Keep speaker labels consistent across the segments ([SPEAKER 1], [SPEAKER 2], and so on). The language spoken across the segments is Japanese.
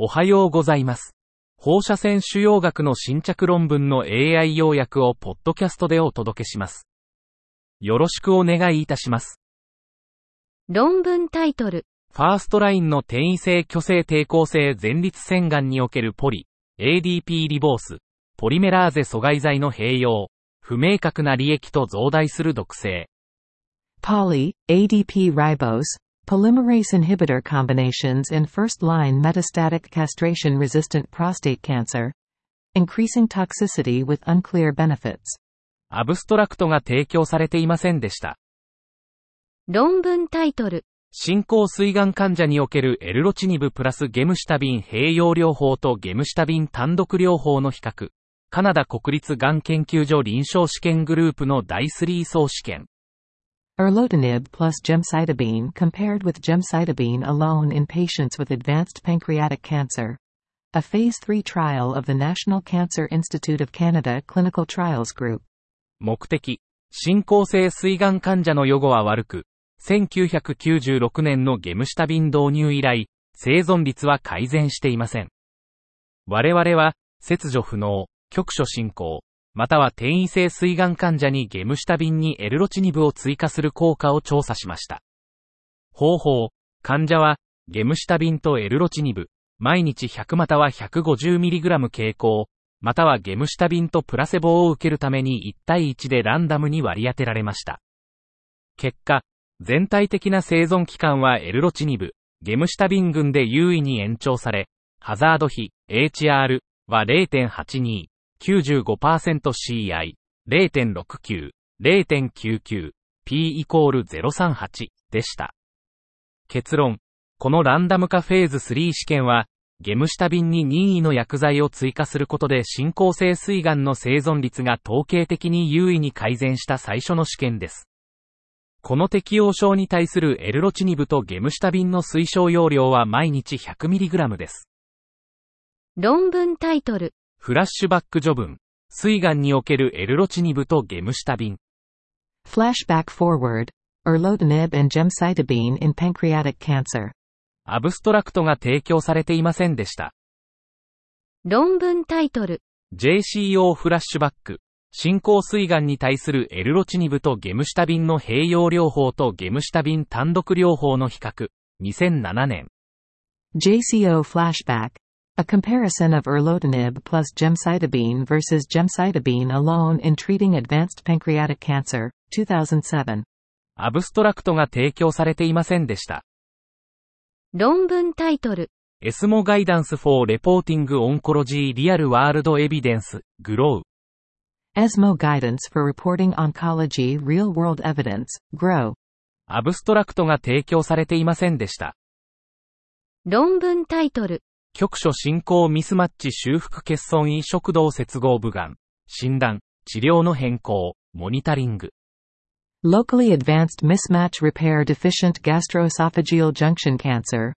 [SPEAKER 1] おはようございます。放射線腫瘍学の新着論文の AI 要約をポッドキャストでお届けします。よろしくお願いいたします。
[SPEAKER 2] 論文タイトル、
[SPEAKER 1] ファーストラインの転移性虚勢抵抗性前立腺がんにおけるポリ、ADP リボース、ポリメラーゼ阻害剤の併用、不明確な利益と増大する毒性。
[SPEAKER 3] Poly, ADP ribose, polymerase inhibitor combinations in first-line metastatic castration-resistant prostate cancer. Increasing toxicity with unclear benefits.
[SPEAKER 1] アブストラクトが提供されていませんでした。
[SPEAKER 2] 論文タイトル、
[SPEAKER 1] 進行膵がん患者におけるエルロチニブプラスゲムシタビン併用療法とゲムシタビン単独療法の比較。カナダ国立がん研究所臨床試験グループの第3総試験。
[SPEAKER 3] Erlotinib plus gemcitabine compared with gemcitabine alone in patients with advanced pancreatic cancer. A phase 3 trial of the National Cancer Institute of Canada Clinical Trials Group.
[SPEAKER 1] 目的。進行性膵がん患者の予後は悪く、1996年のゲムシタビン導入以来、生存率は改善していません。我々は、切除不能、局所進行、または転移性膵がん患者にゲムシタビンにエルロチニブを追加する効果を調査しました。方法、患者は、ゲムシタビンとエルロチニブ、毎日100または 150mg 傾向、またはゲムシタビンとプラセボを受けるために1対1でランダムに割り当てられました。結果、全体的な生存期間はエルロチニブ、ゲムシタビン群で優位に延長され、ハザード比、HR は0.82、95%CI、0.69、0.99、P イコール038でした。結論。このランダム化フェーズ3試験は、ゲムシタビンに任意の薬剤を追加することで進行性膵がんの生存率が統計的に優位に改善した最初の試験です。この適応症に対するエルロチニブとゲムシタビンの推奨容量は毎日 100mg です。
[SPEAKER 2] 論文タイトル、
[SPEAKER 1] フラッシュバック序文。膵がんにおけるエルロチニブとゲムシタビン。
[SPEAKER 3] Flashback forward. Erlotinib and gemcitabine in pancreatic cancer.
[SPEAKER 1] アブストラクトが提供されていませんでした。
[SPEAKER 2] 論文タイトル、
[SPEAKER 1] JCO フラッシュバック。進行膵がんに対するエルロチニブとゲムシタビンの併用療法とゲムシタビン単独療法の比較。2007年。
[SPEAKER 3] JCO flashback. A comparison of erlotinib plus gemcitabine versus gemcitabine alone in treating advanced pancreatic cancer. 2007.
[SPEAKER 1] アブストラクトが提供されていませんでした。
[SPEAKER 2] 論文タイトル、
[SPEAKER 1] ESMO Guidance for Reporting Oncology Real World Evidence, GROW。
[SPEAKER 3] ESMO guidance for reporting oncology real world evidence. GROW.
[SPEAKER 1] アブストラクトが提供されていませんでした。
[SPEAKER 2] 論文タイトル、
[SPEAKER 1] 局所進行ミスマッチ修復欠損胃食道接合部がん。診断、治療の変更、モニタリング。
[SPEAKER 3] Locally advanced mismatch repair deficient gastroesophageal junction cancer.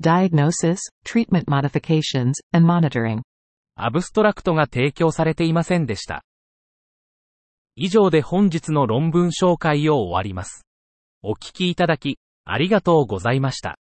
[SPEAKER 3] Diagnosis, treatment modifications, and monitoring.
[SPEAKER 1] アブストラクトが提供されていませんでした。以上で本日の論文紹介を終わります。お聞きいただき、ありがとうございました。